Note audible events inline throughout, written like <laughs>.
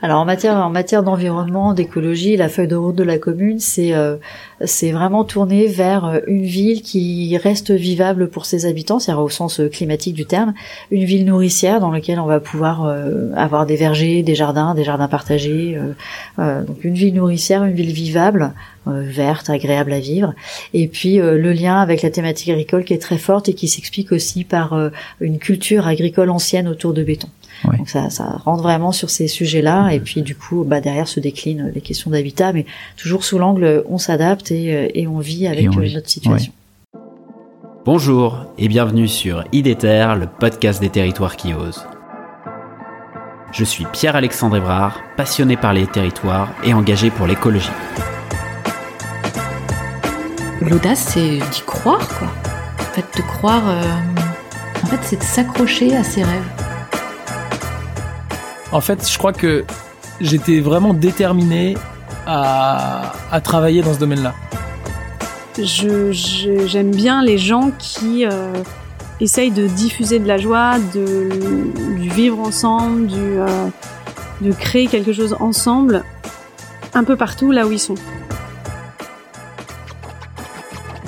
Alors en matière en matière d'environnement, d'écologie, la feuille de route de la commune, c'est euh, c'est vraiment tourné vers euh, une ville qui reste vivable pour ses habitants, c'est-à-dire au sens euh, climatique du terme, une ville nourricière dans laquelle on va pouvoir avoir des vergers, des jardins, des jardins partagés, donc une ville nourricière, une ville vivable, verte, agréable à vivre, et puis le lien avec la thématique agricole qui est très forte et qui s'explique aussi par une culture agricole ancienne autour de béton. Donc ça, ça rentre vraiment sur ces sujets-là, et puis du coup, bah, derrière se déclinent les questions d'habitat, mais toujours sous l'angle on s'adapte et, euh, et, on vit avec euh, notre situation. Bonjour et bienvenue sur IDETER, le podcast des territoires qui osent. Je suis Pierre-Alexandre Évrard, passionné par les territoires et engagé pour l'écologie. L'audace, c'est d'y croire, quoi. En fait, de croire, euh, en fait, c'est de s'accrocher à ses rêves. En fait, je crois que j'étais vraiment déterminé à, travailler dans ce domaine-là. J'aime bien les gens qui euh, essayent de diffuser de la joie, de, du vivre ensemble, du, euh, de créer quelque chose ensemble, un peu partout là où ils sont.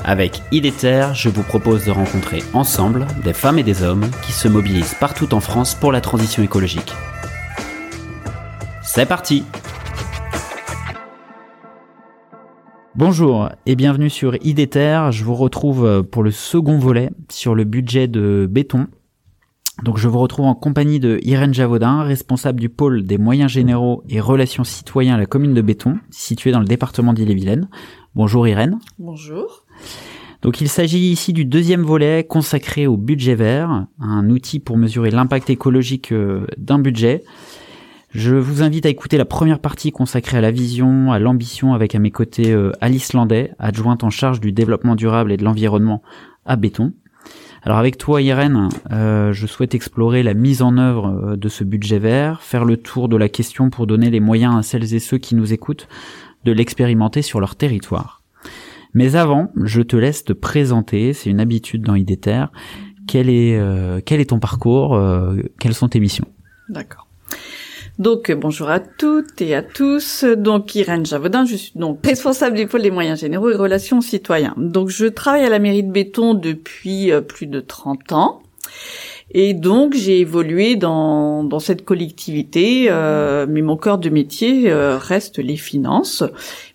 Avec IDETER, je vous propose de rencontrer ensemble des femmes et des hommes qui se mobilisent partout en France pour la transition écologique. C'est parti Bonjour et bienvenue sur IDETER. Je vous retrouve pour le second volet sur le budget de béton. Donc je vous retrouve en compagnie de Irène Javaudin, responsable du pôle des moyens généraux et relations citoyens à la commune de Béton, située dans le département d'Ille-et-Vilaine. Bonjour Irène. Bonjour. Donc il s'agit ici du deuxième volet consacré au budget vert, un outil pour mesurer l'impact écologique euh, d'un budget. Je vous invite à écouter la première partie consacrée à la vision, à l'ambition avec à mes côtés euh, Alice Landais, adjointe en charge du développement durable et de l'environnement à Béton. Alors avec toi Irène, euh, je souhaite explorer la mise en œuvre euh, de ce budget vert, faire le tour de la question pour donner les moyens à celles et ceux qui nous écoutent de l'expérimenter sur leur territoire. Mais avant, je te laisse te présenter, c'est une habitude dans IDETER. Quel est, quel est ton parcours Quelles sont tes missions? D'accord. Donc bonjour à toutes et à tous. Donc Irène Javodin, je suis donc responsable du pôle des moyens généraux et relations citoyens. Donc je travaille à la mairie de Béton depuis euh, plus de 30 ans. Et donc j'ai évolué dans, dans cette collectivité, euh, mais mon cœur de métier euh, reste les finances.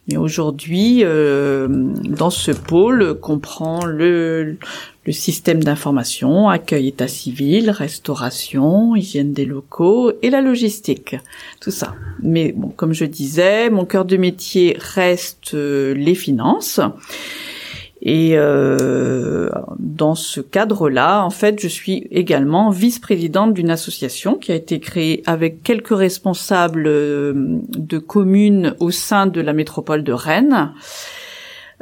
Mais aujourd'hui, dans ce pôle, comprend le, le système d'information, accueil état civil, restauration, hygiène des locaux et la logistique. Tout ça. Mais bon, comme je disais, mon cœur de métier reste euh, les finances. Et euh, dans ce cadre-là, en fait, je suis également vice-présidente d'une association qui a été créée avec quelques responsables euh, de communes au sein de la métropole de Rennes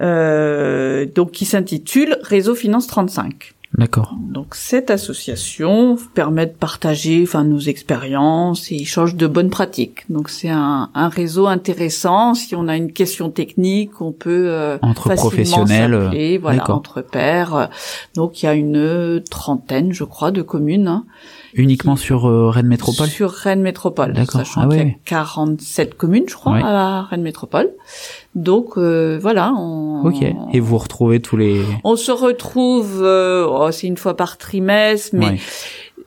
euh, donc qui s'intitule Réseau Finance 35. D'accord. Donc cette association permet de partager enfin nos expériences et échange de bonnes pratiques. Donc c'est un, un, réseau intéressant. Si on a une question technique, on peut euh, entre professionnels, euh, voilà, entre pairs. Donc il y a une trentaine, je crois, de communes. Hein, Uniquement sur euh, Rennes Métropole? Sur Rennes Métropole. D'accord. Sachant ah, qu'il y a 47 communes, je crois, à Rennes Métropole. Donc euh, voilà. On, ok. Et vous retrouvez tous les. On se retrouve. Euh, oh, c'est une fois par trimestre, mais.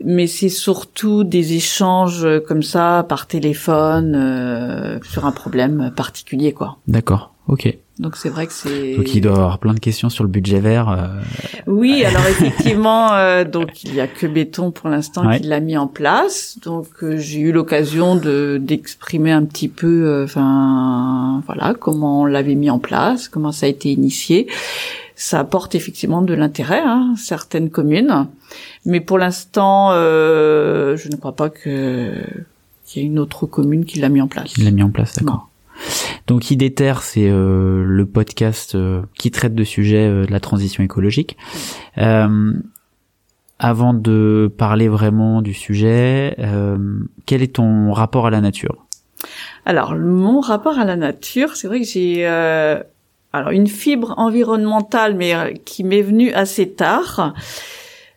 Mais c'est surtout des échanges comme ça par téléphone sur un problème particulier, quoi. D'accord. Ok. Donc c'est vrai que c'est. Donc il doit avoir plein de questions sur le budget vert. Euh. Oui, alors <laughs> effectivement, euh, donc il y a que Béton pour l'instant qui l'a mis en place. Donc euh, j'ai eu l'occasion de d'exprimer un petit peu, enfin voilà, comment on l'avait mis en place, comment ça a été initié. Ça apporte effectivement de l'intérêt, hein, certaines communes, mais pour l'instant, je ne crois pas que qu'il y ait une autre commune qui l'a mis en place. Qui l'a mis en place, d'accord. Donc IDETER, c'est euh, le podcast euh, qui traite de sujets euh, de la transition écologique. avant de parler vraiment du sujet, quel est ton rapport à la nature? Alors mon rapport à la nature, c'est vrai que j'ai alors une fibre environnementale, mais qui m'est venue assez tard.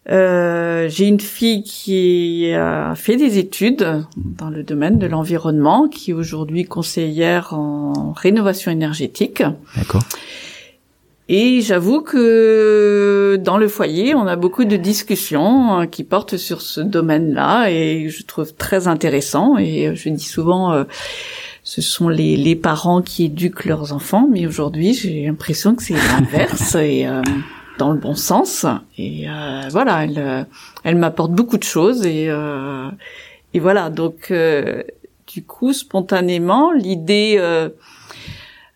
Euh, j'ai une fille qui a fait des études dans le domaine de l'environnement, qui est aujourd'hui conseillère en rénovation énergétique. D'accord. Et j'avoue que dans le foyer, on a beaucoup de discussions hein, qui portent sur ce domaine-là et je trouve très intéressant. Et je dis souvent, euh, ce sont les, les parents qui éduquent leurs enfants, mais aujourd'hui, j'ai l'impression que c'est l'inverse et euh, <laughs> dans le bon sens. Et euh, voilà, elle, elle m'apporte beaucoup de choses et et voilà. Donc, du coup, spontanément, l'idée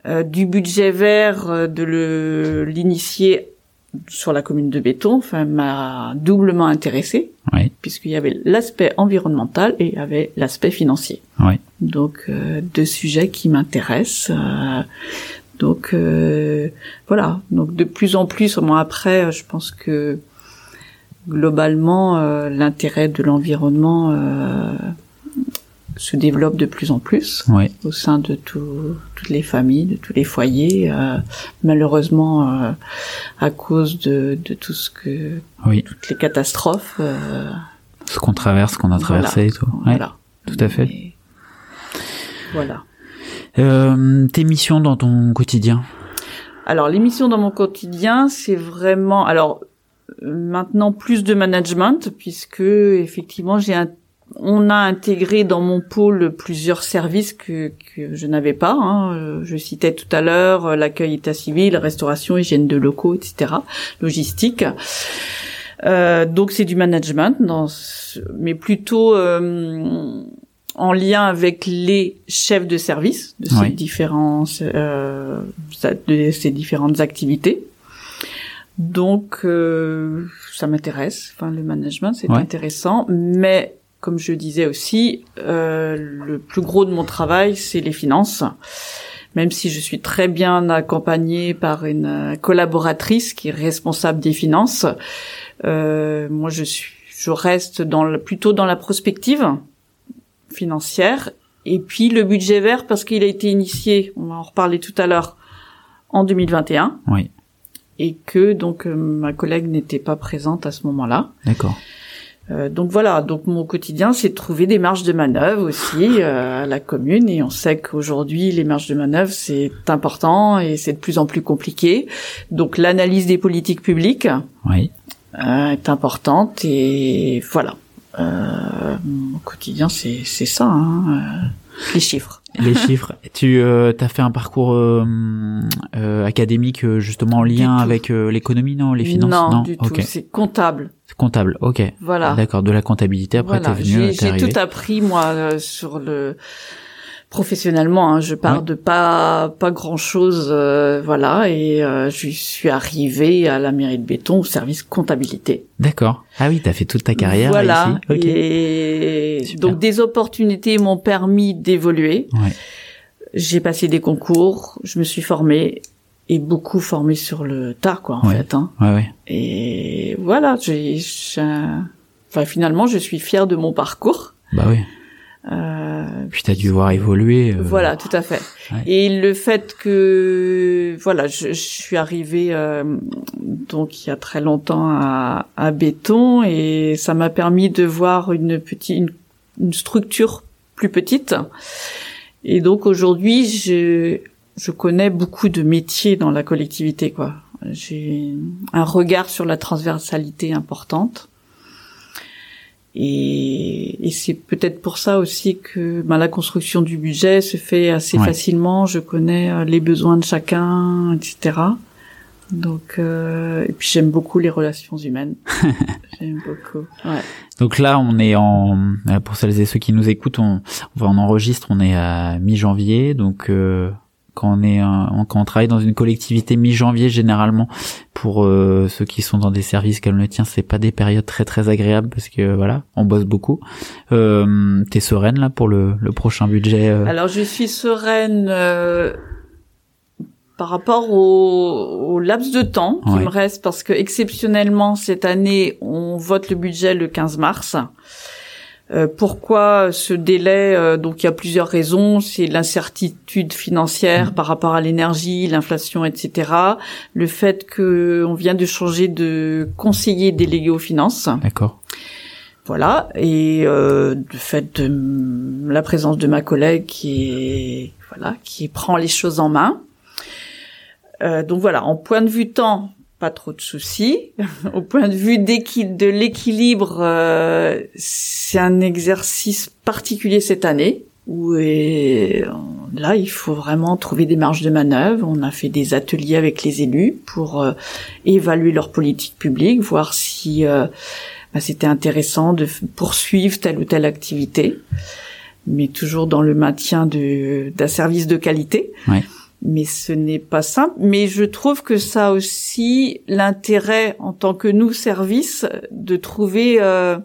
euh, du budget vert, euh, de le l'initier sur la commune de Béton, enfin m'a doublement intéressé, oui. puisqu'il y avait l'aspect environnemental et il y avait l'aspect financier. Oui. Donc euh, deux sujets qui m'intéressent. Donc voilà. Donc de plus en plus, moi après, je pense que globalement l'intérêt de l'environnement se développe de plus en plus au sein de tout, toutes les familles, de tous les foyers. Euh, malheureusement, euh, à cause de, de, tout ce que oui. toutes les catastrophes. Euh, ce qu'on traverse, qu'on a traversé et tout. Voilà. Tout à fait. voilà. Euh, tes missions dans ton quotidien Alors, les missions dans mon quotidien, c'est vraiment alors maintenant plus de management puisque effectivement j'ai un on a intégré dans mon pôle plusieurs services que, que je n'avais pas. Hein. Euh, je citais tout à l'heure euh, l'accueil état civil, restauration, hygiène de locaux, etc., logistique. Euh, donc c'est du management, dans mais plutôt euh, en lien avec les chefs de service de ces différents euh, de ces différentes activités. Donc ça m'intéresse. Enfin le management c'est intéressant, mais comme je disais aussi, euh, le plus gros de mon travail, c'est les finances. Même si je suis très bien accompagnée par une collaboratrice qui est responsable des finances, euh, moi je suis, je reste dans le, plutôt dans la prospective financière. Et puis le budget vert parce qu'il a été initié, on va en reparler tout à l'heure, en 2021. Oui. Et que donc euh, ma collègue n'était pas présente à ce moment-là. D'accord. Euh, donc voilà, donc mon quotidien, c'est de trouver des marges de manœuvre aussi euh, à la commune, et on sait qu'aujourd'hui les marges de manœuvre c'est important et c'est de plus en plus compliqué. Donc l'analyse des politiques publiques oui. euh, est importante et voilà. Euh, mon quotidien, c'est c'est ça, hein, les chiffres les chiffres. <laughs> Tu euh, as fait un parcours euh, euh, académique justement en lien avec l'économie, non Les finances Non, du tout. C'est comptable. Comptable, ok. Voilà. D'accord, de la comptabilité. Après, voilà. t'es venu. J'ai tout appris moi sur le professionnellement. Hein, je pars de pas pas grand chose, voilà, et je suis arrivée à la mairie de Béton au service comptabilité. D'accord. Ah oui, t'as fait toute ta carrière voilà. ici. Et donc des opportunités m'ont permis d'évoluer. Ouais. J'ai passé des concours, je me suis formée et beaucoup formée sur le tas, quoi, en ouais. fait. Hein. Ouais, ouais. Et voilà, j'ai, enfin finalement, je suis fière de mon parcours. Bah oui. Euh, Puis t'as dû voir évoluer. Euh... Voilà, tout à fait. Ouais. Et le fait que, voilà, je, je suis arrivée euh, donc il y a très longtemps à, à Béton et ça m'a permis de voir une petite, une, une structure plus petite. Et donc aujourd'hui, je, je connais beaucoup de métiers dans la collectivité, quoi. J'ai un regard sur la transversalité importante. Et, et c'est peut-être pour ça aussi que ben, la construction du budget se fait assez Ouais. facilement. Je connais euh, les besoins de chacun, etc. Donc, euh, et puis j'aime beaucoup les relations humaines. <laughs> j'aime beaucoup. Ouais. Donc là, on est en euh, pour celles et ceux qui nous écoutent, on, on, on enregistre, on est à mi-janvier, donc euh, quand on est un, quand on travaille dans une collectivité mi-janvier, généralement pour euh, ceux qui sont dans des services comme le tien, c'est pas des périodes très très agréables parce que voilà, on bosse beaucoup. Euh, T'es sereine là pour le, le prochain budget euh... Alors je suis sereine. Euh par rapport au, au, laps de temps qui Ouais. me reste, parce que exceptionnellement cette année, on vote le budget le 15 mars. Euh, pourquoi ce délai euh, Donc il y a plusieurs raisons. C'est l'incertitude financière Mmh. par rapport à l'énergie, l'inflation, etc. Le fait que on vient de changer de conseiller délégué aux finances. D'accord. Voilà. Et euh, le fait de la présence de ma collègue qui est voilà qui prend les choses en main. Euh, donc voilà. En point de vue temps, pas trop de soucis. <laughs> Au point de vue de l'équilibre, euh, c'est un exercice particulier cette année où et, là il faut vraiment trouver des marges de manœuvre. On a fait des ateliers avec les élus pour euh, évaluer leur politique publique, voir si euh, bah, c'était intéressant de poursuivre telle ou telle activité, mais toujours dans le maintien d'un service de qualité. Ouais. Mais ce n'est pas simple. Mais je trouve que ça a aussi l'intérêt, en tant que nous, service, de trouver, euh,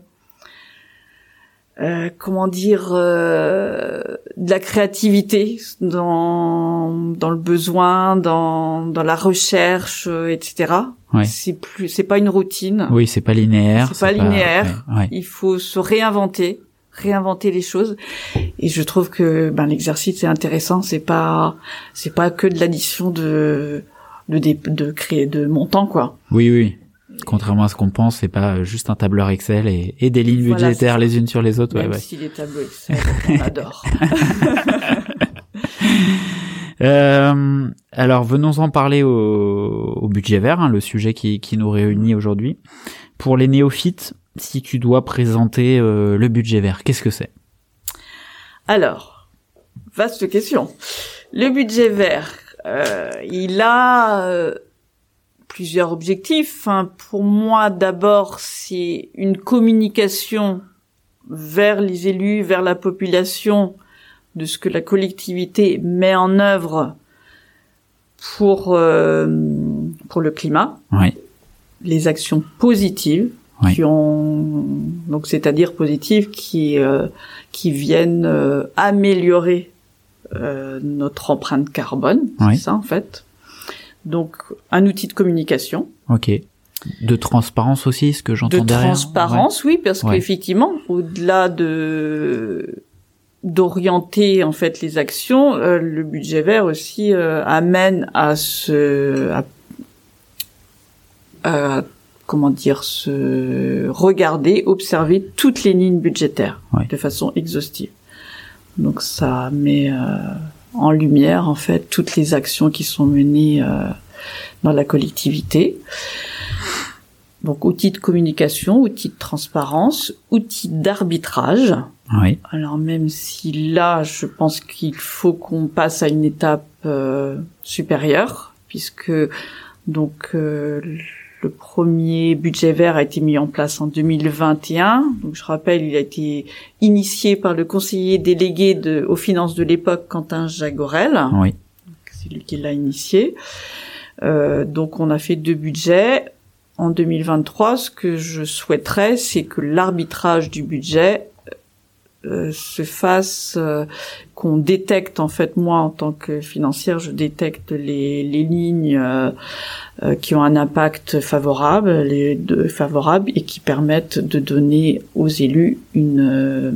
euh, comment dire, euh, de la créativité dans, dans le besoin, dans, dans la recherche, euh, etc. Ouais. C'est plus, c'est pas une routine. Oui, c'est pas linéaire. C'est pas linéaire. ouais, ouais. Il faut se réinventer, réinventer les choses. Et je trouve que ben, l'exercice est intéressant. C'est pas, c'est pas que de l'addition de, de, créer de montants quoi. Oui, oui. Contrairement à ce qu'on pense, c'est pas juste un tableur Excel et, et des lignes Voilà, budgétaires les unes sur les autres. Ouais, Même ouais. si les tableaux Excel, on <laughs> adore. <laughs> Euh, alors venons-en parler au, au budget vert, hein, le sujet qui, qui nous réunit aujourd'hui. Pour les néophytes, si tu dois présenter euh, le budget vert, qu'est-ce que c'est? Alors, vaste question. Le budget vert, euh, il a euh, plusieurs objectifs. hein. Pour moi, d'abord, c'est une communication vers les élus, vers la population, de ce que la collectivité met en œuvre pour euh, pour le climat, Oui, les actions positives Oui. qui ont donc c'est-à-dire positives qui euh, qui viennent euh, améliorer euh, notre empreinte carbone, Oui. c'est ça en fait. Donc un outil de communication, ok. De transparence aussi, ce que de j'entends derrière. transparence, oui, parce Ouais. qu'effectivement, au-delà de d'orienter en fait les actions, euh, le budget vert aussi euh, amène à se à, à, comment dire se regarder, observer toutes les lignes budgétaires de façon exhaustive. Donc ça met euh, en lumière en fait toutes les actions qui sont menées euh, dans la collectivité. Donc outil de communication, outil de transparence, outil d'arbitrage. Oui, Alors même si là, je pense qu'il faut qu'on passe à une étape euh, supérieure, puisque donc euh, le premier budget vert a été mis en place en 2021. Donc je rappelle, il a été initié par le conseiller délégué de, aux finances de l'époque, Quentin Jagorel. oui, C'est lui qui l'a initié. Euh, donc on a fait deux budgets. En 2023, ce que je souhaiterais, c'est que l'arbitrage du budget euh, se fasse, euh, qu'on détecte en fait moi en tant que financière, je détecte les, les lignes euh, euh, qui ont un impact favorable, les deux favorables et qui permettent de donner aux élus une euh,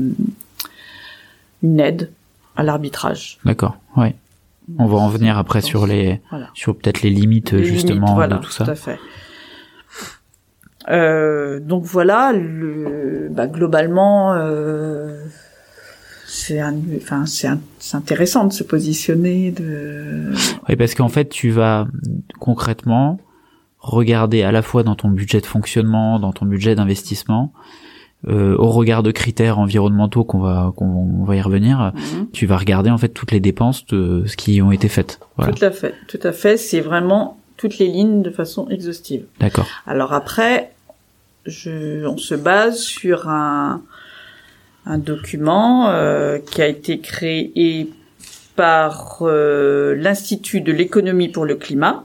une aide à l'arbitrage. d'accord. Ouais. On va en venir après sur les, Voilà. sur peut-être les limites Les justement limites, voilà, de tout ça. à fait. Euh, donc voilà, le, bah, globalement, euh, c'est enfin intéressant de se positionner. De Oui, parce qu'en fait, tu vas concrètement regarder à la fois dans ton budget de fonctionnement, dans ton budget d'investissement, euh, au regard de critères environnementaux qu'on va qu'on va y revenir, tu vas regarder en fait toutes les dépenses de ce qui ont été faites. Voilà, Tout à fait, tout à fait. C'est vraiment toutes les lignes de façon exhaustive. d'accord. Alors après, je, on se base sur un, un document euh, qui a été créé par euh, l'Institut de l'économie pour le climat,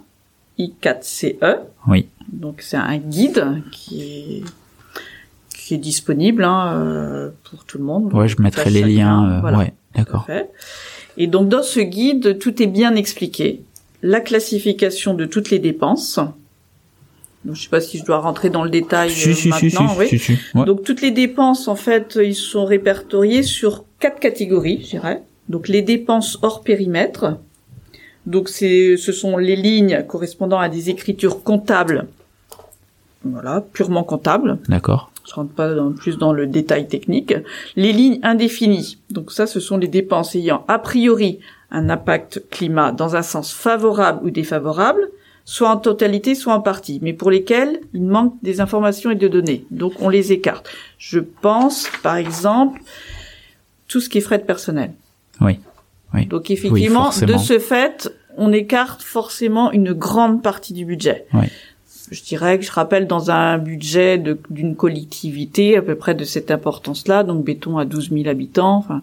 I4CE. Oui, Donc c'est un guide qui est, qui est disponible hein, euh, pour tout le monde. ouais, je mettrai les liens. euh, voilà. Ouais, d'accord. Et donc dans ce guide, tout est bien expliqué. La classification de toutes les dépenses, Donc, je sais pas si je dois rentrer dans le détail Si, euh, si, maintenant. si, oui. Ouais. Donc toutes les dépenses, en fait, ils sont répertoriés sur quatre catégories, je dirais. Donc les dépenses hors périmètre. Donc c'est, ce sont les lignes correspondant à des écritures comptables. Voilà, purement comptables. D'accord. Je rentre pas dans- plus dans le détail technique. Les lignes indéfinies. Donc ça, ce sont les dépenses ayant a priori un impact climat dans un sens favorable ou défavorable, soit en totalité, soit en partie, mais pour lesquelles il manque des informations et de données. Donc on les écarte. Je pense, par exemple, tout ce qui est frais de personnel. Oui. Oui. Donc effectivement, de ce fait, on écarte forcément une grande partie du budget. Oui. Je dirais que je rappelle dans un budget d'une collectivité à peu près de cette importance-là, donc béton à 12 000 habitants, enfin,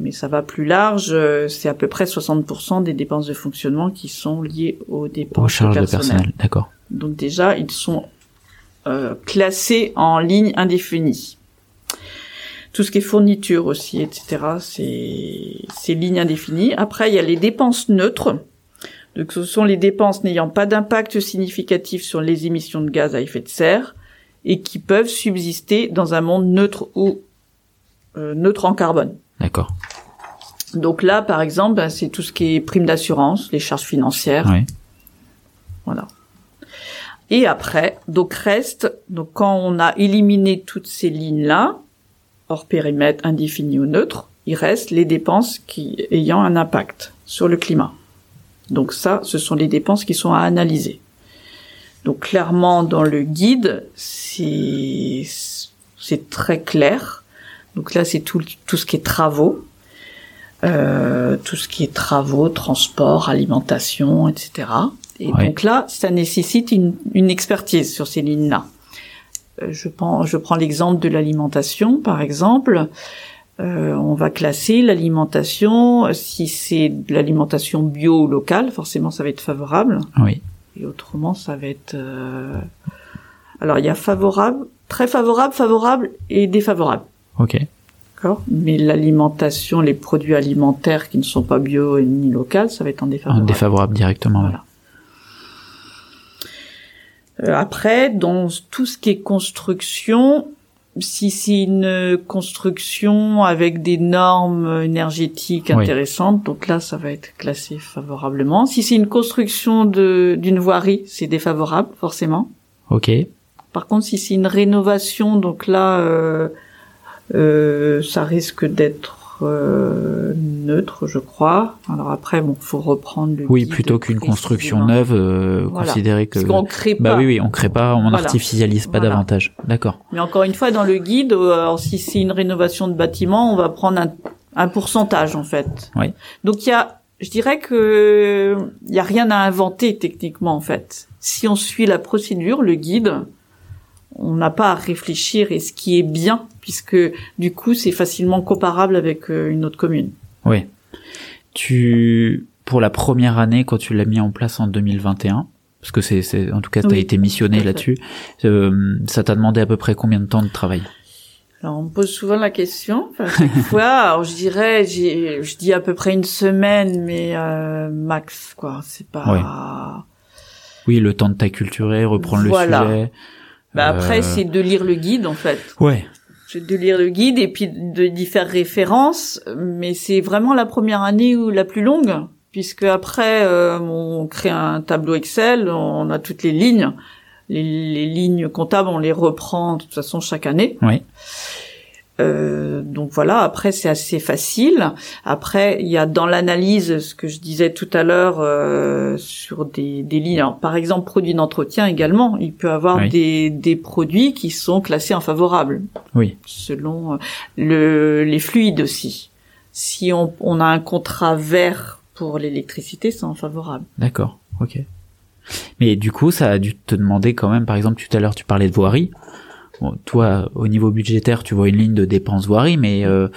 mais ça va plus large, euh, c'est à peu près 60% des dépenses de fonctionnement qui sont liées aux dépenses Aux charges de personnel. personnel. D'accord. Donc déjà, ils sont euh, classés en ligne indéfinie. Tout ce qui est fourniture aussi, etc., c'est c'est ligne indéfinie. Après, il y a les dépenses neutres. Donc, ce sont les dépenses n'ayant pas d'impact significatif sur les émissions de gaz à effet de serre et qui peuvent subsister dans un monde neutre ou euh, neutre en carbone. D'accord. Donc là, par exemple, ben, c'est tout ce qui est prime d'assurance, les charges financières, Oui. voilà. Et après, donc reste, donc quand on a éliminé toutes ces lignes-là, hors périmètre, indéfini ou neutre, il reste les dépenses qui ayant un impact sur le climat. Donc ça, ce sont les dépenses qui sont à analyser. Donc clairement, dans le guide, c'est c'est très clair. Donc là, c'est tout tout ce qui est travaux, euh, tout ce qui est travaux, transport, alimentation, etc. Et donc là, ça nécessite une, une expertise sur ces lignes-là. Euh, Je prends, je prends l'exemple de l'alimentation, par exemple. Euh, on va classer l'alimentation. Si c'est de l'alimentation bio ou locale, forcément, ça va être favorable. Oui. Et autrement, ça va être. euh, Alors, il y a favorable, très favorable, favorable et défavorable. Ok. D'accord. Mais l'alimentation, les produits alimentaires qui ne sont pas bio et ni locaux, ça va être en défavorable. défavorable directement. Voilà. Euh, après, dans tout ce qui est construction, si c'est une construction avec des normes énergétiques Oui. intéressantes, donc là, ça va être classé favorablement. Si c'est une construction de d'une voirie, c'est défavorable forcément. Ok. Par contre, si c'est une rénovation, donc là, euh, euh, ça risque d'être euh, neutre, je crois. Alors après, bon, faut reprendre le. Oui, plutôt qu'une construction précisément. neuve, euh, Voilà. considérer que. Parce qu'on crée pas. Bah oui, oui, on crée pas, on Voilà. artificialise pas Voilà. davantage. D'accord. Mais encore une fois, dans le guide, euh, alors si c'est une rénovation de bâtiment, on va prendre un, un pourcentage en fait. Oui. Donc il y a, je dirais que il y a rien à inventer techniquement en fait. Si on suit la procédure, le guide, on n'a pas à réfléchir et ce qui est bien puisque du coup c'est facilement comparable avec euh, une autre commune. Oui. Tu, pour la première année, quand tu l'as mis en place en 2021, parce que c'est, c'est, en tout cas, tu as Oui, été missionné là-dessus, euh, ça t'a demandé à peu près combien de temps de travail? Alors on me pose souvent la question, enfin, chaque <laughs> fois. Alors je dirais, je dis à peu près une semaine, mais euh, max quoi. C'est pas. Oui, le temps de t'acculturer, reprendre Voilà. le sujet. Bah après, Euh, c'est de lire le guide en fait. Ouais. C'est de lire le guide et puis de d'y faire référence. Mais c'est vraiment la première année ou la plus longue, puisque après euh, on crée un tableau Excel, on a toutes les lignes. Les, les lignes comptables, on les reprend de toute façon chaque année. Oui. Euh, donc voilà, après c'est assez facile. Après, il y a dans l'analyse ce que je disais tout à l'heure euh, sur des, des lignes. Alors, par exemple, produits d'entretien également. Il peut avoir Oui. des, des produits qui sont classés en favorable Oui. selon euh, le, les fluides aussi. Si on, on a un contrat vert pour l'électricité, c'est en favorable. D'accord. Ok. Mais du coup, ça a dû te demander quand même, par exemple, tout à l'heure, tu parlais de voirie. Bon, toi, au niveau budgétaire, tu vois une ligne de dépenses voirie, mais euh,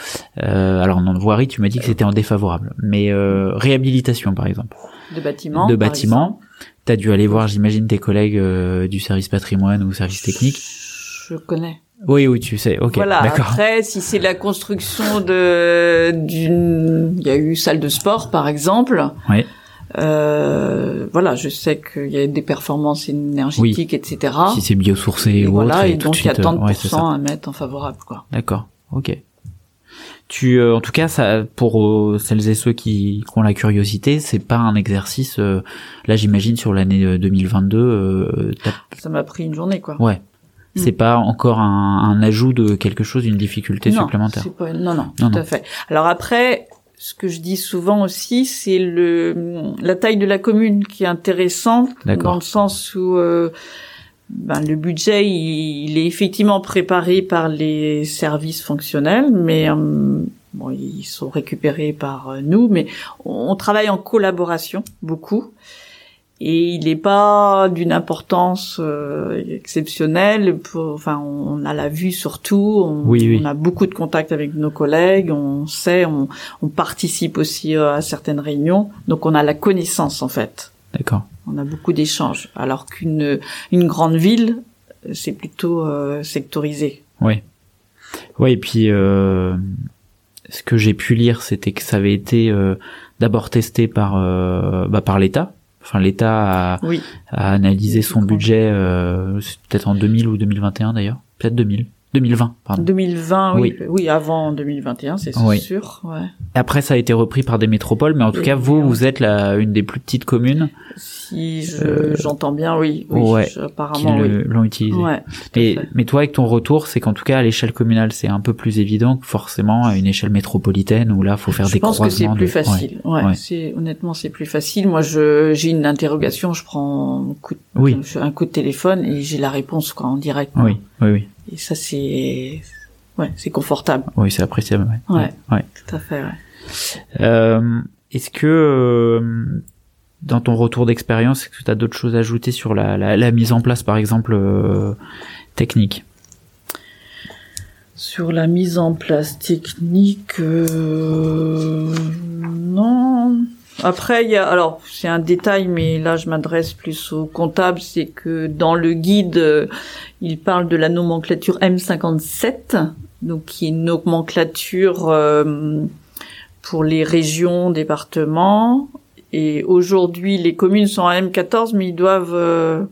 euh, alors non, voirie, tu m'as dit que c'était en défavorable. Mais euh, réhabilitation, par exemple, De bâtiments. de bâtiments, t'as dû aller voir, j'imagine, tes collègues euh, du service patrimoine ou service technique. Je connais. Oui, oui, tu sais. Ok, voilà. d'accord. Après, si c'est la construction de d'une, il y a eu salle de sport par exemple. Ouais. Euh, voilà, je sais qu'il y a des performances énergétiques, etc. Si c'est biosourcé et ou voilà, autre, et de donc il y a suite, tant de euh, ouais, pourcents à mettre en favorable, quoi. D'accord, ok. Tu, euh, en tout cas, ça, pour euh, celles et ceux qui, qui ont la curiosité, c'est pas un exercice. euh, là, j'imagine sur l'année euh, 2022, euh, t'as- Ça m'a pris une journée, quoi. ouais, c'est pas encore un, un ajout de quelque chose, une difficulté non, supplémentaire. pas- non, non, Non, tout non. à fait. Alors après, ce que je dis souvent aussi, c'est le la taille de la commune qui est intéressante dans le sens où euh, ben, le budget il, il est effectivement préparé par les services fonctionnels, mais euh, bon, ils sont récupérés par euh, nous, mais on, on travaille en collaboration beaucoup. Et il n'est pas d'une importance euh, exceptionnelle. Pour, enfin, on a la vue surtout. On, Oui, oui. on a beaucoup de contacts avec nos collègues. On sait, on, on participe aussi euh, à certaines réunions. Donc, on a la connaissance en fait. D'accord. On a beaucoup d'échanges. Alors qu'une une grande ville, c'est plutôt euh, sectorisé. Oui. Ouais, et puis euh, ce que j'ai pu lire, c'était que ça avait été euh, d'abord testé par euh, bah, par l'État. Enfin, l'État a, Oui. a analysé son budget, euh, peut-être en 2000 ou 2021 d'ailleurs, peut-être 2000, 2020, pardon. 2020, oui, Oui. oui, avant 2021, c'est Oui. sûr. Ouais. Après, ça a été repris par des métropoles, mais en tout Et cas, vous, oui. vous êtes la une des plus petites communes Si je- Euh, j'entends bien, oui. oui ouais, je- apparemment, l'ont utilisé. Ouais, Et, mais toi, avec ton retour, c'est qu'en tout cas, à l'échelle communale, c'est un peu plus évident que forcément à une échelle métropolitaine où là, faut faire je des pense que c'est croisements. plus de- facile. Ouais, ouais. c'est honnêtement c'est plus facile. Moi, je j'ai une interrogation, je prends un coup de, Oui. je- un coup de téléphone et j'ai la réponse quoi en direct. Oui, oui, oui, Et ça c'est ouais, c'est confortable. oui, c'est appréciable. Ouais. Ouais. ouais. Tout à fait. Ouais. Euh, Est-ce que euh, dans ton retour d'expérience, est-ce que tu as d'autres choses à ajouter sur la, la, la mise en place, par exemple, euh, technique? Sur la mise en place technique, euh, non. Après, il y a, alors, c'est un détail, mais là, je m'adresse plus au comptable, c'est que dans le guide, euh, il parle de la nomenclature M57, donc qui est une nomenclature euh, pour les régions, départements. Et aujourd'hui, les communes sont en M14, mais ils doivent euh,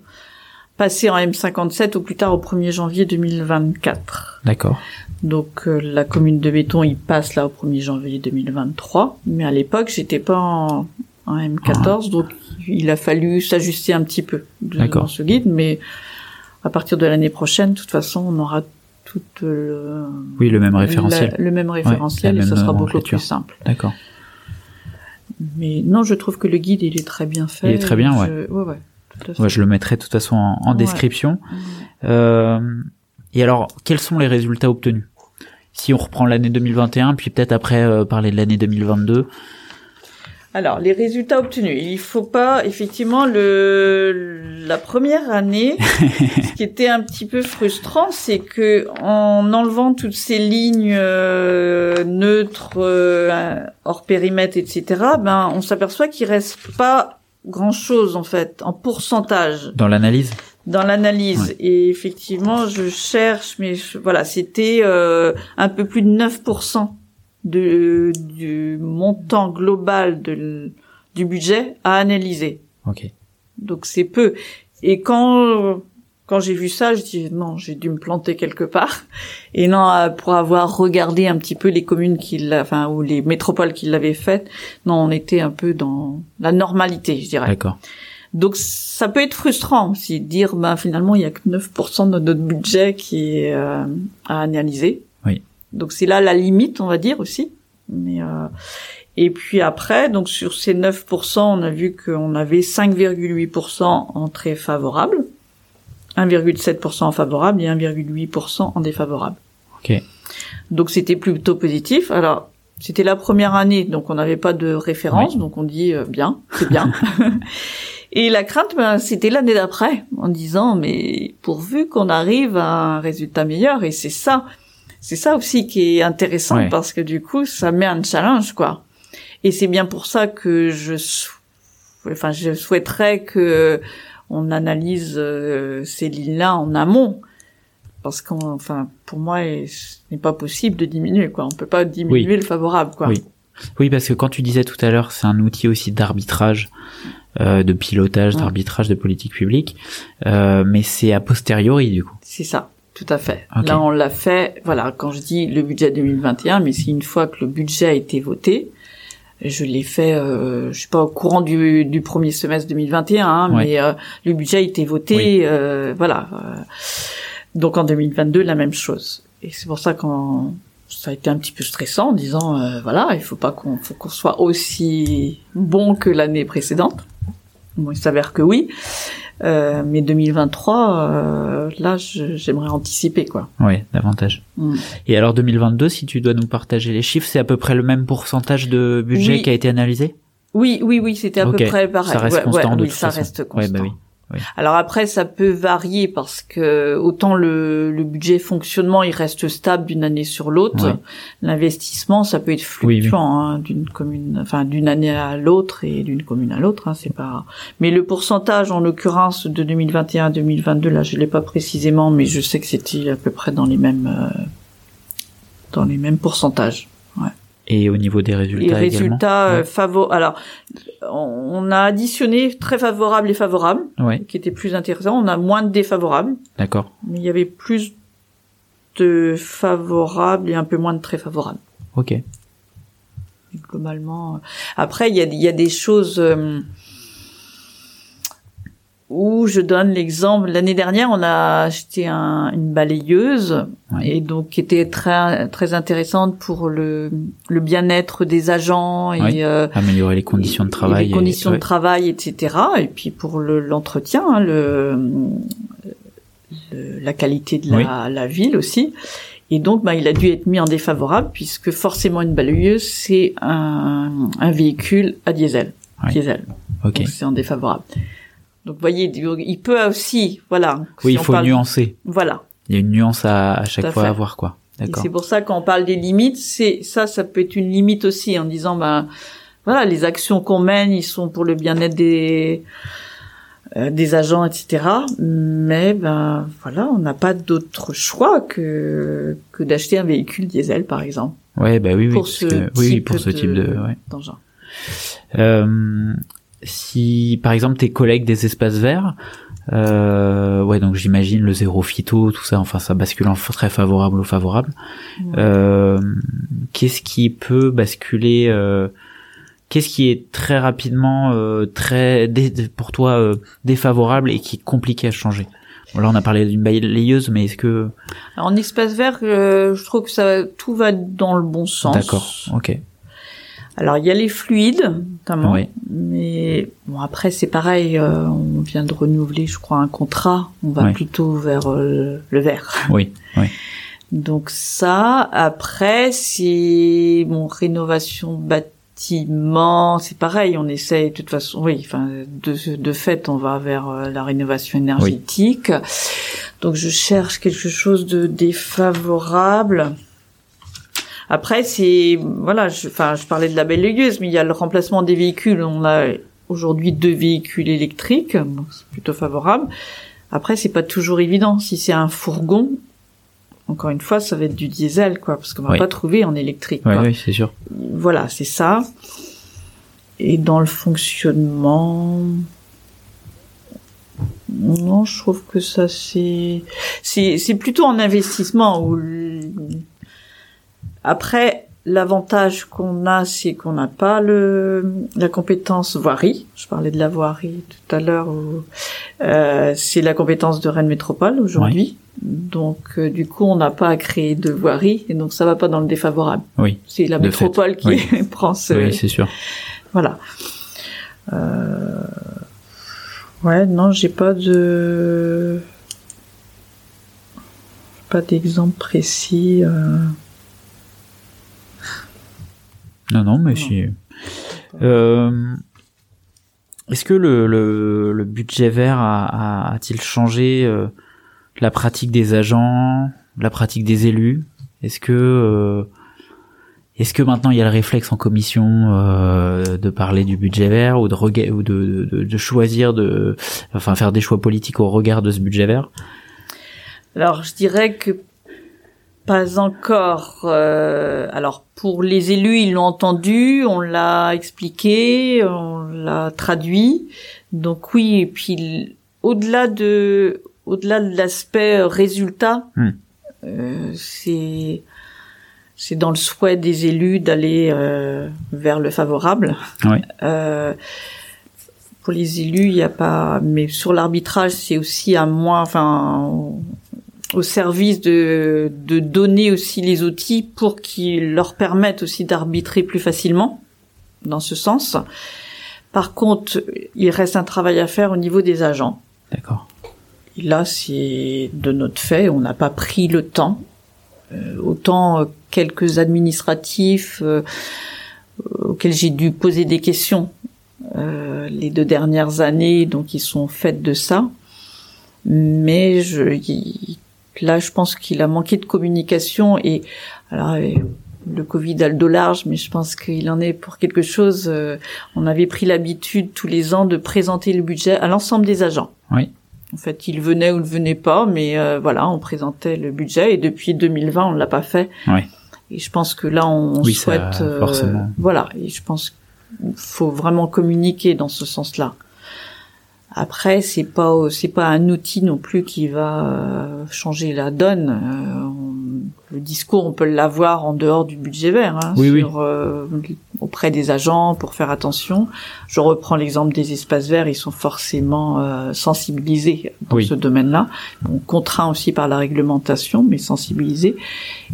passer en M57 au plus tard au 1er janvier 2024. D'accord. Donc euh, la commune de Béton, il passe là au 1er janvier 2023, mais à l'époque, j'étais pas en, en M14, donc il a fallu s'ajuster un petit peu dans ce guide, mais à partir de l'année prochaine, de toute façon, on aura tout le, Oui, le même référentiel. la- le même référentiel et ça sera beaucoup plus simple. D'accord. Mais non, je trouve que le guide, il est très bien fait. Il est très bien, ouais. Je- ouais, ouais, tout à fait. Ouais, je le mettrai de toute façon en, en Ouais. description. Euh, et alors, quels sont les résultats obtenus? Si on reprend l'année 2021, puis peut-être après euh, parler de l'année 2022. Alors, les résultats obtenus. Il faut pas, effectivement, le, la première année, <laughs> ce qui était un petit peu frustrant, c'est que en enlevant toutes ces lignes euh, neutres, euh, hors périmètre, etc., ben, on s'aperçoit qu'il reste pas grand chose, en fait, en pourcentage Dans l'analyse? Dans l'analyse. Ouais. Et effectivement, je cherche, mais je- voilà, c'était euh, un peu plus de 9% de, du montant global de, du budget à analyser. Ok. Donc c'est peu. Et quand quand j'ai vu ça, je dis non, j'ai dû me planter quelque part. Et non, euh, pour avoir regardé un petit peu les communes qui enfin ou les métropoles qui l'avaient faites, non, on était un peu dans la normalité, je dirais. D'accord. Donc ça peut être frustrant aussi de dire ben finalement il y a que 9% de notre budget qui est euh, à analyser. Oui. Donc c'est là la limite on va dire aussi. Mais euh, et puis après donc sur ces 9% on a vu qu'on avait 5,8% en très favorable, 1,7% en favorable et 1,8% en défavorable. Ok. Donc c'était plutôt positif. Alors c'était la première année, donc on n'avait pas de référence, Oui. donc on dit euh, bien, c'est bien. <laughs> Et la crainte, ben, c'était l'année d'après, en disant mais pourvu qu'on arrive à un résultat meilleur, et c'est ça, c'est ça aussi qui est intéressant Ouais. parce que du coup ça met un challenge quoi. Et c'est bien pour ça que je, sou- enfin je souhaiterais que on analyse euh, ces lignes-là en amont parce qu'on, enfin, pour moi, ce n'est pas possible de diminuer, quoi. On peut pas diminuer Oui. le favorable, quoi. Oui. Oui, parce que quand tu disais tout à l'heure, c'est un outil aussi d'arbitrage, euh, de pilotage, Ouais. d'arbitrage de politique publique, euh, mais c'est a posteriori du coup. C'est ça, tout à fait. Là, on l'a fait, voilà, quand je dis le budget 2021, mais c'est une fois que le budget a été voté, je l'ai fait, euh, je suis pas au courant du, du premier semestre 2021, hein, Ouais. mais euh, le budget a été voté, Oui. euh, voilà. euh, donc en 2022, la même chose. Et c'est pour ça qu'on ça a été un petit peu stressant en disant euh, voilà il faut pas qu'on faut qu'on soit aussi bon que l'année précédente bon il s'avère que oui euh, mais 2023 euh, là j'aimerais anticiper quoi Ouais, davantage. Mm. Et alors 2022, si tu dois nous partager les chiffres, c'est à peu près le même pourcentage de budget Oui. qui a été analysé? Oui oui oui c'était à peu près pareil Ça reste Ouais, constant ouais, de oui, toute ça façon. reste Ouais, constant bah oui. Oui. alors après ça peut varier parce que autant le, le budget fonctionnement il reste stable d'une année sur l'autre Ouais. l'investissement ça peut être oui. fluctuant hein, d'une commune enfin d'une année à l'autre et d'une commune à l'autre hein, c'est pas mais le pourcentage en l'occurrence de 2021 à 2022 là je l'ai pas précisément mais je sais que c'était à peu près dans les mêmes euh, dans les mêmes pourcentages Et au niveau des résultats les résultats euh, favo alors on a additionné très favorable et favorable Ouais, qui était plus intéressant on a moins de défavorables d'accord. mais il y avait plus de favorables et un peu moins de très favorables Ok. Globalement. euh, Après, il y a, il y a des choses euh, où je donne l'exemple. L'année dernière, on a acheté un- une balayeuse et donc qui était très très intéressante pour le, le bien-être des agents et euh, Améliorer les conditions de et travail. les conditions de travail, etc. Et puis pour le- l'entretien, hein, le, le- la qualité de la, la ville aussi. Et donc, bah, il a dû être mis en défavorable puisque forcément une balayeuse, c'est un, un véhicule à diesel. Diesel. Ok. Donc c'est en défavorable. Donc, vous voyez, il peut aussi, voilà. Oui, si il faut parle- nuancer. Voilà. Il y a une nuance à, à chaque à fois fait. à voir, quoi. D'accord. c'est pour ça quand on parle des limites, c'est ça, ça peut être une limite aussi en disant ben voilà les actions qu'on mène, ils sont pour le bien-être des euh, des agents, etc. Mais ben voilà, on n'a pas d'autre choix que que d'acheter un véhicule diesel par exemple Ouais, bah oui, oui. pour ce que- oui, pour ce type de. Ouais. d'engin. Euh, si par exemple tes collègues des espaces verts, euh, ouais donc j'imagine le zéro phyto, tout ça, enfin ça bascule en très favorable ou favorable. Ouais. Euh, qu'est-ce qui peut basculer euh, Qu'est-ce qui est très rapidement euh, très pour toi euh, défavorable et qui est compliqué à changer? Là on a parlé d'une balayeuse, mais est-ce que Alors, en espace vert, euh, je trouve que ça tout va dans le bon sens. d'accord, ok, Alors il y a les fluides notamment, Oui. mais bon après c'est pareil, euh, on vient de renouveler je crois un contrat, on va Oui. plutôt vers euh, le vert. <laughs> oui, oui, Donc ça, après c'est bon rénovation bâtiment, c'est pareil, on essaye de toute façon, oui, enfin de, de fait on va vers euh, la rénovation énergétique. Donc je cherche quelque chose de défavorable. Après, c'est voilà, je, enfin, je parlais de la balayeuse, mais il y a le remplacement des véhicules. On a aujourd'hui deux véhicules électriques, donc c'est plutôt favorable. Après, c'est pas toujours évident. Si c'est un fourgon, encore une fois, ça va être du diesel, quoi, parce qu'on va Oui. pas trouver en électrique. quoi. oui, c'est sûr. Voilà, c'est ça. Et dans le fonctionnement, non, je trouve que ça c'est c'est c'est plutôt en investissement où après l'avantage qu'on a c'est qu'on n'a pas le la compétence voirie. Je parlais de la voirie tout à l'heure. euh, c'est la compétence de Rennes Métropole aujourd'hui. Donc euh, du coup on n'a pas à créer de voirie et donc ça va pas dans le défavorable. Oui, C'est la De métropole fait, qui <laughs> prend ce oui, c'est sûr. voilà. Euh... Ouais, non, j'ai pas de pas d'exemple précis. euh. Non, non, mais Non. si. Euh, Est-ce que le, le, le budget vert a, a, a-t-il changé euh, la pratique des agents, la pratique des élus? Est-ce que euh, est-ce que maintenant il y a le réflexe en commission euh, de parler du budget vert ou de, rega- ou de, de, de choisir de enfin faire des choix politiques au regard de ce budget vert? Alors, je dirais que Pas encore. Euh, alors pour les élus, ils l'ont entendu, on l'a expliqué, on l'a traduit. Donc oui, et puis au-delà de au-delà de l'aspect résultat, Hmm. euh, c'est c'est dans le souhait des élus d'aller euh, vers le favorable. Oui. Euh, pour les élus, il n'y a pas. Mais sur l'arbitrage, c'est aussi à moi, enfin, au- service de de donner aussi les outils pour qu'ils leur permettent aussi d'arbitrer plus facilement dans ce sens. Par contre, il reste un travail à faire au niveau des agents. D'accord. Et là, c'est de notre fait, on n'a pas pris le temps. Euh, autant euh, quelques administratifs euh, auxquels j'ai dû poser des questions euh, les deux dernières années, donc ils sont faits de ça. Mais je, là, je pense qu'il a manqué de communication et alors euh, le Covid a le dos large, mais je pense qu'il en est pour quelque chose. euh, on avait pris l'habitude tous les ans de présenter le budget à l'ensemble des agents. Oui. En fait, ils venaient ou ne venaient pas, mais euh, voilà, on présentait le budget et depuis 2020, on ne l'a pas fait. Oui. Et je pense que là, on Oui, ça, souhaite, euh, forcément. voilà. Et je pense qu'il faut vraiment communiquer dans ce sens-là. Après, c'est pas c'est pas un outil non plus qui va euh, changer la donne. Euh, on- le discours, on peut l'avoir en dehors du budget vert, hein, Oui, oui. sur, euh, auprès des agents pour faire attention. Je reprends l'exemple des espaces verts, ils sont forcément euh, sensibilisés dans Oui. ce domaine-là. On contraint aussi par la réglementation, mais sensibilisés.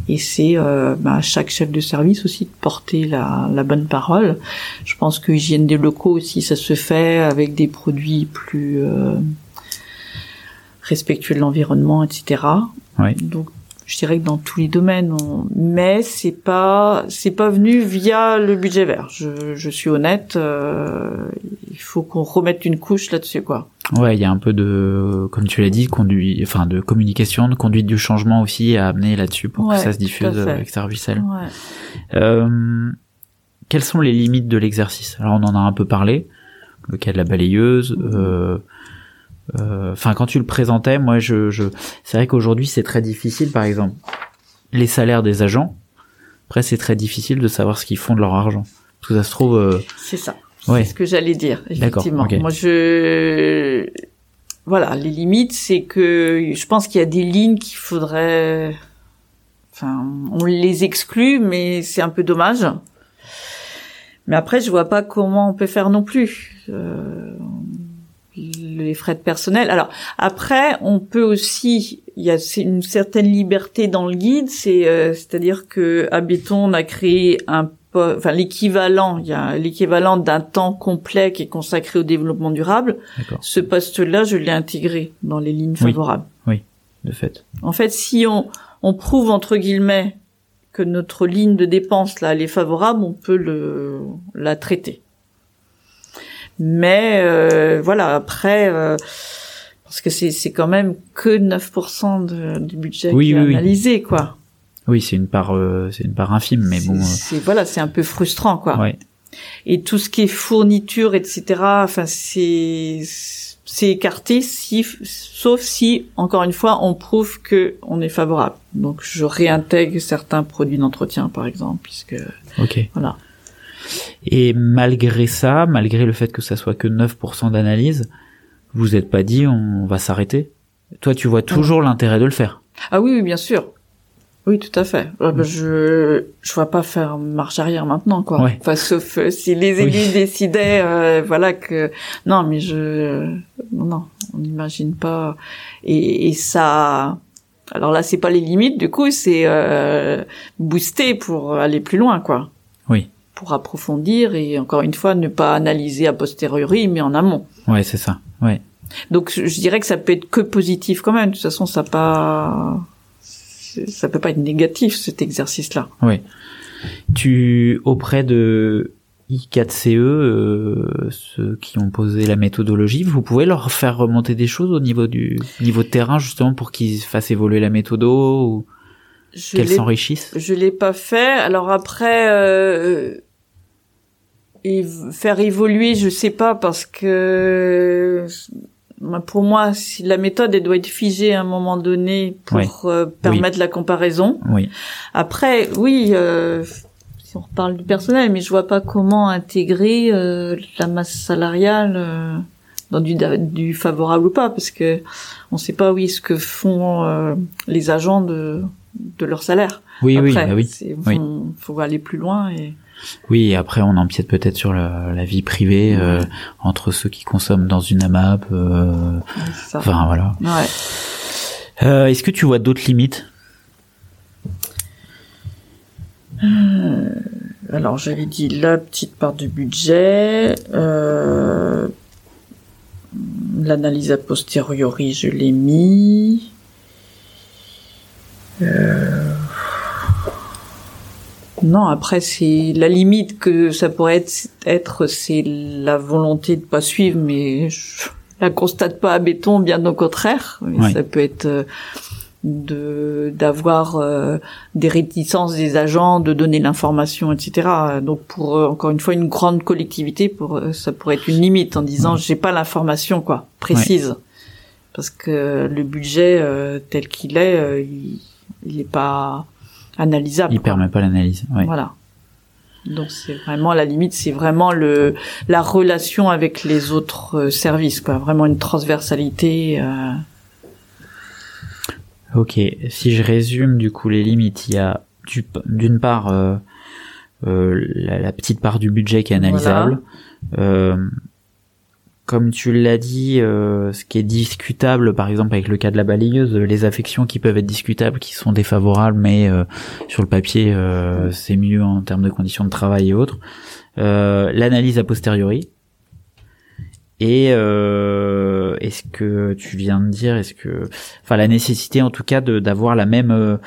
Et c'est euh, bah, à chaque chef de service aussi de porter la, la bonne parole. Je pense que hygiène des locaux aussi, ça se fait avec des produits plus euh, respectueux de l'environnement, etc. Oui. Donc je dirais que dans tous les domaines, on... mais c'est pas c'est pas venu via le budget vert. Je, je suis honnête, euh, il faut qu'on remette une couche là-dessus quoi. Ouais, il y a un peu de, comme tu l'as dit, conduit, enfin de communication, de conduite du changement aussi à amener là-dessus pour Ouais, que ça se diffuse avec Servicel. Ouais. Euh, quelles sont les limites de l'exercice? Alors on en a un peu parlé, le cas de la balayeuse. euh, Enfin, quand tu le présentais, moi, je, je... c'est vrai qu'aujourd'hui c'est très difficile. Par exemple, les salaires des agents. Après, c'est très difficile de savoir ce qu'ils font de leur argent. Parce que ça se trouve, euh, C'est ça. Ouais. C'est ce que j'allais dire, D'accord, effectivement. Moi, je, voilà, les limites, c'est que je pense qu'il y a des lignes qu'il faudrait, enfin, on les exclut, mais c'est un peu dommage. Mais après, je vois pas comment on peut faire non plus. Euh, les frais de personnel. Alors après, on peut aussi, il y a une certaine liberté dans le guide, c'est euh, c'est-à-dire que à Béton, on a créé un enfin l'équivalent, il y a l'équivalent d'un temps complet qui est consacré au développement durable. Ce poste-là, je l'ai intégré dans les lignes Oui. favorables. de fait. En fait, si on, on prouve entre guillemets que notre ligne de dépense là elle est favorable, on peut le la traiter. Mais euh, voilà, après euh, parce que c'est c'est quand même que 9% de, du budget Oui, qui est oui, oui. analysé quoi. Oui, c'est une part, euh, c'est une part infime, mais bon. C'est- c'est voilà, c'est un peu frustrant quoi. euh, ouais. Et tout ce qui est fourniture, etc. Enfin, c'est c'est écarté si, sauf si, encore une fois, on prouve que on est favorable. Donc, je réintègre certains produits d'entretien, par exemple, puisque Ok. voilà. Et malgré ça, malgré le fait que ça soit que 9% d'analyse, vous êtes pas dit on va s'arrêter? Toi, tu vois toujours l'intérêt de le faire. Ah oui, oui, bien sûr. Oui, tout à fait. Euh, bah, Je je vois pas faire marche arrière maintenant, quoi. Ouais. Enfin, sauf euh, si les élus Oui. décidaient, euh, voilà que non, mais je non, non, on n'imagine pas. Et, et ça. Alors là, c'est pas les limites. Du coup, c'est euh, booster pour aller plus loin, quoi. Oui. Pour approfondir et encore une fois, ne pas analyser a posteriori, mais en amont. Ouais, c'est ça. Ouais. Donc je dirais que ça peut être que positif quand même. De toute façon, ça pas, ça peut pas être négatif cet exercice-là. Ouais. Tu auprès de I4CE, euh, ceux qui ont posé la méthodologie, vous pouvez leur faire remonter des choses au niveau du niveau de terrain justement pour qu'ils fassent évoluer la méthodo ou qu'elle s'enrichisse. je l'ai pas fait. Alors après, euh, et faire évoluer, je sais pas parce que bah, pour moi, si la méthode elle doit être figée à un moment donné pour euh, permettre la comparaison. Oui. Après, oui, euh, si on reparle du personnel, mais je vois pas comment intégrer euh, la masse salariale euh, dans du, du favorable ou pas, parce que on sait pas oui ce que font euh, les agents de de leur salaire. Oui, oui, Après, bah oui. c'est- Oui. faut, faut aller plus loin et Oui, et après on empiète peut-être sur la, la vie privée euh, entre ceux qui consomment dans une AMAP. euh, enfin voilà. Ouais. Euh, Est-ce que tu vois d'autres limites? Alors j'avais dit la petite part du budget, euh, l'analyse a posteriori, je l'ai mis. Euh, Non, après c'est la limite que ça pourrait être, être c'est la volonté de pas suivre, mais je la constate pas à béton, bien au contraire. Mais. Ça peut être euh, de d'avoir euh, des réticences des agents, de donner l'information, etc. Donc pour euh, encore une fois une grande collectivité, pour ça pourrait être une limite en disant j'ai pas l'information quoi précise parce que le budget euh, tel qu'il est, euh, il, il est pas analysable. Il quoi. permet pas l'analyse. Ouais. Voilà. Donc c'est vraiment la limite, c'est vraiment le la relation avec les autres euh, services, quoi. Vraiment une transversalité. euh, Ok, si je résume du coup les limites, il y a du- d'une part euh, euh, la, la petite part du budget qui est analysable. Euh, comme tu l'as dit, euh, ce qui est discutable, par exemple avec le cas de la balayeuse, les affections qui peuvent être discutables, qui sont défavorables, mais euh, sur le papier euh, c'est mieux en termes de conditions de travail et autres. Euh, L'analyse a posteriori. Et euh, est-ce que tu viens de dire, est-ce que, enfin la nécessité en tout cas de d'avoir la même euh,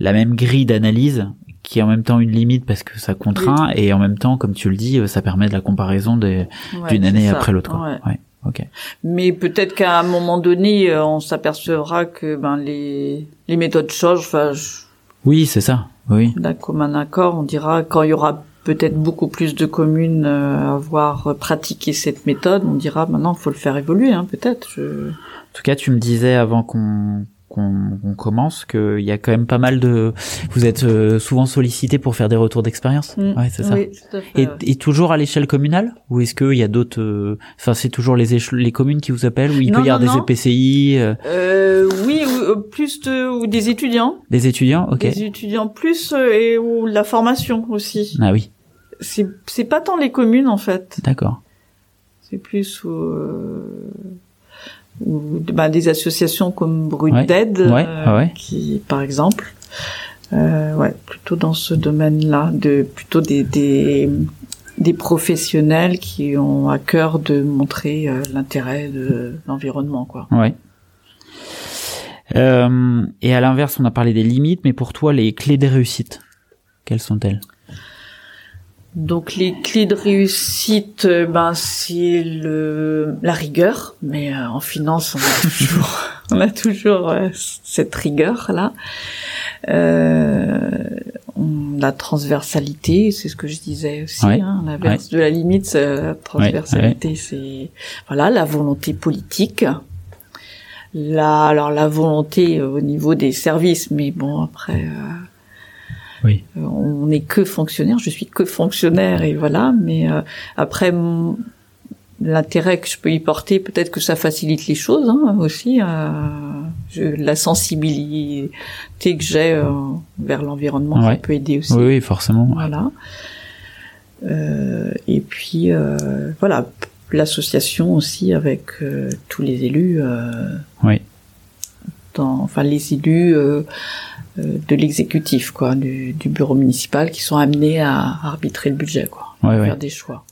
la même grille d'analyse qui est en même temps une limite parce que ça contraint et en même temps, comme tu le dis, euh, ça permet de la comparaison ouais, d'une année ça. après l'autre. quoi. Ouais. Ouais. Ok. Mais peut-être qu'à un moment donné, euh, on s'apercevra que ben les les méthodes changent. Enfin, je- Oui, c'est ça. Oui. d'un commun accord, on dira quand il y aura peut-être beaucoup plus de communes euh, à avoir pratiqué cette méthode, on dira maintenant il faut le faire évoluer, hein, peut-être. Je... En tout cas, tu me disais avant qu'on qu'on qu'on commence qu'il y a quand même pas mal de. Vous êtes euh, souvent sollicité pour faire des retours d'expérience. Mm. Ouais, c'est ça. Oui, tout à fait. Et, ouais. et toujours à l'échelle communale ou est-ce qu'il y a d'autres euh, enfin c'est toujours les les communes qui vous appellent ou il Non, peut y avoir non, des non. EPCI euh, Euh, oui, ou, plus de, ou des étudiants, des étudiants ok des étudiants plus et ou la formation aussi. ah oui C'est c'est pas tant les communes en fait, d'accord c'est plus euh, ou bah, des associations comme Brut Ouais, d'aide, ouais, euh, ouais. qui par exemple, euh, ouais, plutôt dans ce domaine-là, de plutôt des, des des professionnels qui ont à cœur de montrer euh, l'intérêt de l'environnement, quoi. ouais Euh, et à l'inverse on a parlé des limites mais pour toi les clés des réussites quelles sont-elles? Donc les clés de réussite, euh, ben c'est le la rigueur, mais euh, en finance on a <laughs> toujours on a toujours euh, cette rigueur là. Euh, on- la transversalité, c'est ce que je disais aussi. Ouais, Hein, L'inverse de la limite, c'est la transversalité, c'est voilà la volonté politique. La, alors la volonté euh, au niveau des services, mais bon après. euh, Oui. euh, on n'est que fonctionnaire, je suis que fonctionnaire et voilà, mais euh, après l'intérêt que je peux y porter, peut-être que ça facilite les choses hein, aussi. euh, je- la sensibilité que j'ai euh, vers l'environnement, ça peut aider aussi. oui oui forcément Voilà. Euh, et puis euh, voilà, l'association aussi avec euh, tous les élus. Euh, Oui. Dans, enfin les élus de l'exécutif, quoi, du, du bureau municipal, qui sont amenés à arbitrer le budget, quoi, Ouais, faire ouais. des choix.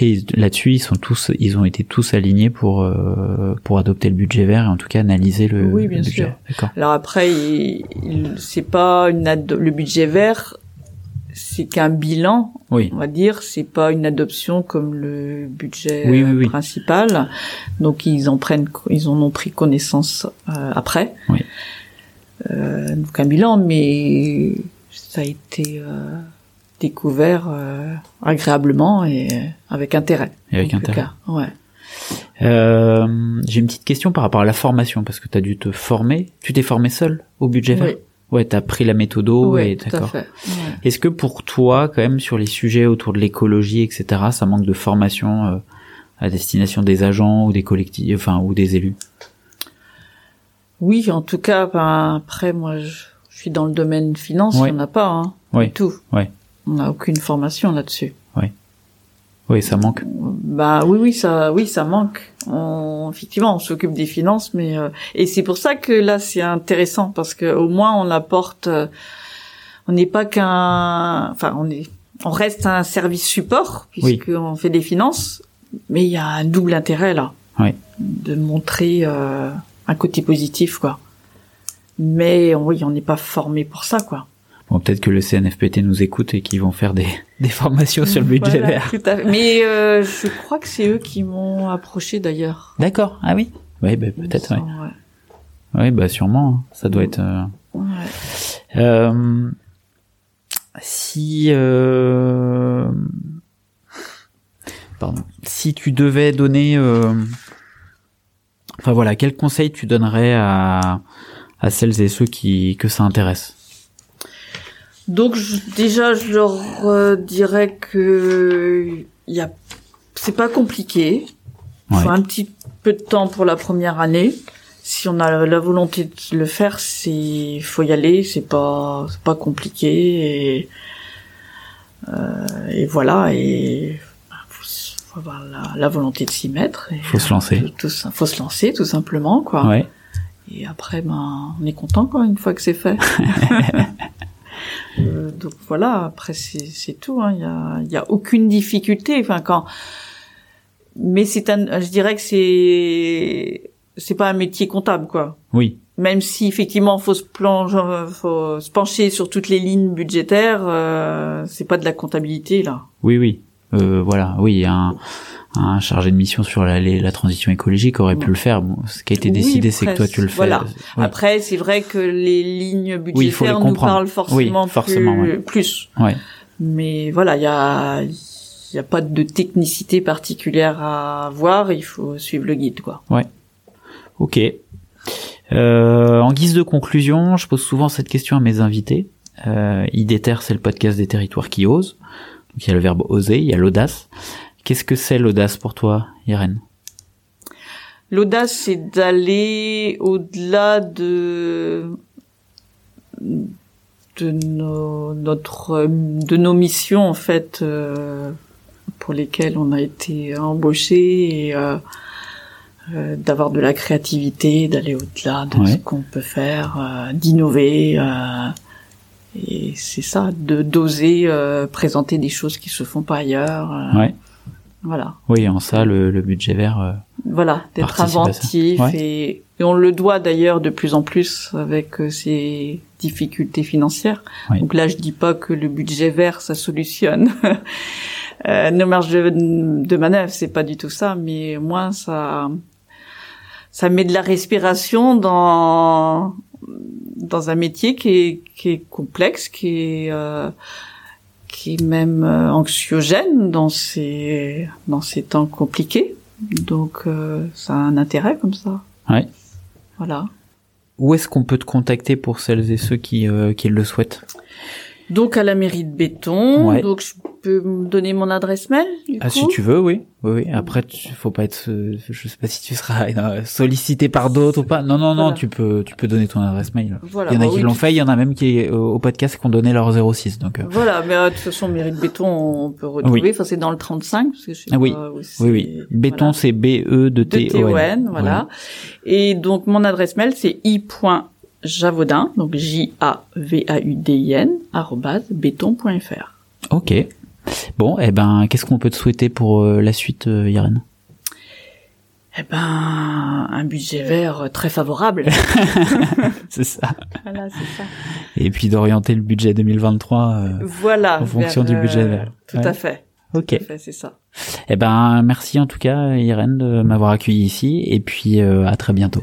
et là-dessus ils sont tous ils ont été tous alignés pour euh, pour adopter le budget vert et en tout cas analyser le, Oui, le bien budget sûr. d'accord Alors après, il- il- c'est pas une le budget vert, c'est qu'un bilan oui on va dire, c'est pas une adoption comme le budget Oui, euh, oui, oui. principal. Donc ils en prennent, ils en ont pris connaissance euh, après. Oui. Euh, donc un bilan, mais ça a été euh, découvert euh, agréablement et avec intérêt. et avec en tout intérêt cas. Ouais. Euh, J'ai une petite question par rapport à la formation, parce que tu as dû te former. Tu t'es formé seul au budget vert Oui. Ouais, t'as pris la méthodo Oui, et d'accord. Ouais. Est-ce que pour toi, quand même, sur les sujets autour de l'écologie, etc., ça manque de formation euh, à destination des agents ou des collectifs, enfin ou des élus? Oui, en tout cas, ben, après, moi, je, je suis dans le domaine finance, Ouais. on n'a pas, hein, Ouais. du tout. On n'a aucune formation là-dessus. Oui, ça manque. Bah oui, oui, ça, oui, ça manque. On, effectivement, on s'occupe des finances, mais euh, et c'est pour ça que là, c'est intéressant parce que au moins on apporte. euh, on n'est pas qu'un, enfin, on est, on reste un service support Oui. puisqu'on fait des finances, mais il y a un double intérêt là, Oui. de montrer euh, un côté positif, quoi. Mais oui, on n'est pas formé pour ça, quoi. Bon, peut-être que le CNFPT nous écoute et qu'ils vont faire des, <laughs> des formations sur le budget Voilà, vert. tout à fait. Mais euh, je crois que c'est eux qui m'ont approché d'ailleurs. D'accord. Ah oui. Oui, bah, peut-être. Oui. Ouais. Oui, bah sûrement. hein. Ça doit être. euh, Ouais. Euh, si euh, pardon, si tu devais donner, enfin voilà, quel conseil tu donnerais à à celles et ceux qui que ça intéresse? Donc je- déjà, je leur dirais que il y a, c'est pas compliqué. Il Ouais. faut un petit peu de temps pour la première année. Si on a la volonté de le faire, c'est faut y aller. C'est pas c'est pas compliqué et euh, et voilà et faut, avoir la, la volonté de s'y mettre. Et, Faut se lancer. Tout, tout faut se lancer tout simplement quoi. Ouais. Et après, ben, on est content quoi une fois que c'est fait. <laughs> Euh, donc voilà. Après, c'est c'est tout. hein. Il y a il y a aucune difficulté. Enfin quand, mais c'est un. Je dirais que c'est c'est pas un métier comptable quoi. Oui. Même si effectivement faut se plancher, faut se pencher sur toutes les lignes budgétaires, euh, c'est pas de la comptabilité là. Oui, oui. Euh, voilà. Oui, un un chargé de mission sur la, la transition écologique aurait pu Ouais. le faire. Bon, ce qui a été Oui, décidé, c'est que toi tu le fais. Voilà. Oui. Après, c'est vrai que les lignes budgétaires Oui, les nous parlent forcément, forcément, plus, ouais. plus. Ouais. Mais voilà, il y a, y a pas de technicité particulière à avoir. Il faut suivre le guide, quoi. Ok. Euh, en guise de conclusion, je pose souvent cette question à mes invités. Euh, IDETER, c'est le podcast des territoires qui osent. Donc il y a le verbe oser, il y a l'audace. Qu'est-ce que c'est l'audace pour toi, Irène? L'audace, c'est d'aller au-delà de de nos notre de nos missions en fait euh, pour lesquelles on a été embauché et euh, euh, d'avoir de la créativité, d'aller au-delà de Ouais. ce qu'on peut faire, euh, d'innover. Et c'est ça, de d'oser euh, présenter des choses qui se font pas ailleurs. euh, Ouais. Voilà Oui, en ça, le, le budget vert. euh, voilà, d'être inventif Ouais. et, et on le doit d'ailleurs de plus en plus avec euh, ces difficultés financières. Ouais. Donc là, je dis pas que le budget vert ça solutionne <laughs> euh, nos marges de, de manœuvre, c'est pas du tout ça, mais moins ça ça met de la respiration dans dans un métier qui est qui est complexe, qui est euh, qui est même euh, anxiogène dans ces dans ces temps compliqués. Donc euh, ça a un intérêt comme ça. Ouais. Voilà. Où est-ce qu'on peut te contacter pour celles et ceux qui, euh, qui le souhaitent? Donc à la mairie de Béton. Ouais. Donc je peux me donner mon adresse mail. Du Ah, coup si tu veux, oui. Oui, oui. Après, tu, faut pas être, euh, je sais pas si tu seras euh, sollicité par d'autres ou pas. Non, non, non, Voilà. tu peux, tu peux donner ton adresse mail. Voilà. il y en a bah qui oui, l'ont fait, il y en a même qui, euh, au podcast, qui ont donné leur 06, donc, Voilà, mais de toute façon, mairie de Béton, on peut retrouver. Oui. Enfin, c'est dans le 35, parce que je sais Ah oui. pas où oui, oui. Béton, Voilà. c'est B-E de de T-O-N. TON, voilà. Et donc mon adresse mail c'est i.javaudin, donc J A V A U D I N arobase béton.fr. Ok. Bon, eh ben, qu'est-ce qu'on peut te souhaiter pour euh, la suite, euh, Irène? Eh ben un budget vert euh, très favorable. <laughs> C'est ça. voilà, c'est ça. Et puis d'orienter le budget 2023. euh, Voilà. En fonction vers, du budget vert. Tout Ouais. à fait. Ok. Tout à fait, c'est ça. Eh ben, merci en tout cas, Irène, de m'avoir accueilli ici. Et puis, euh, à très bientôt.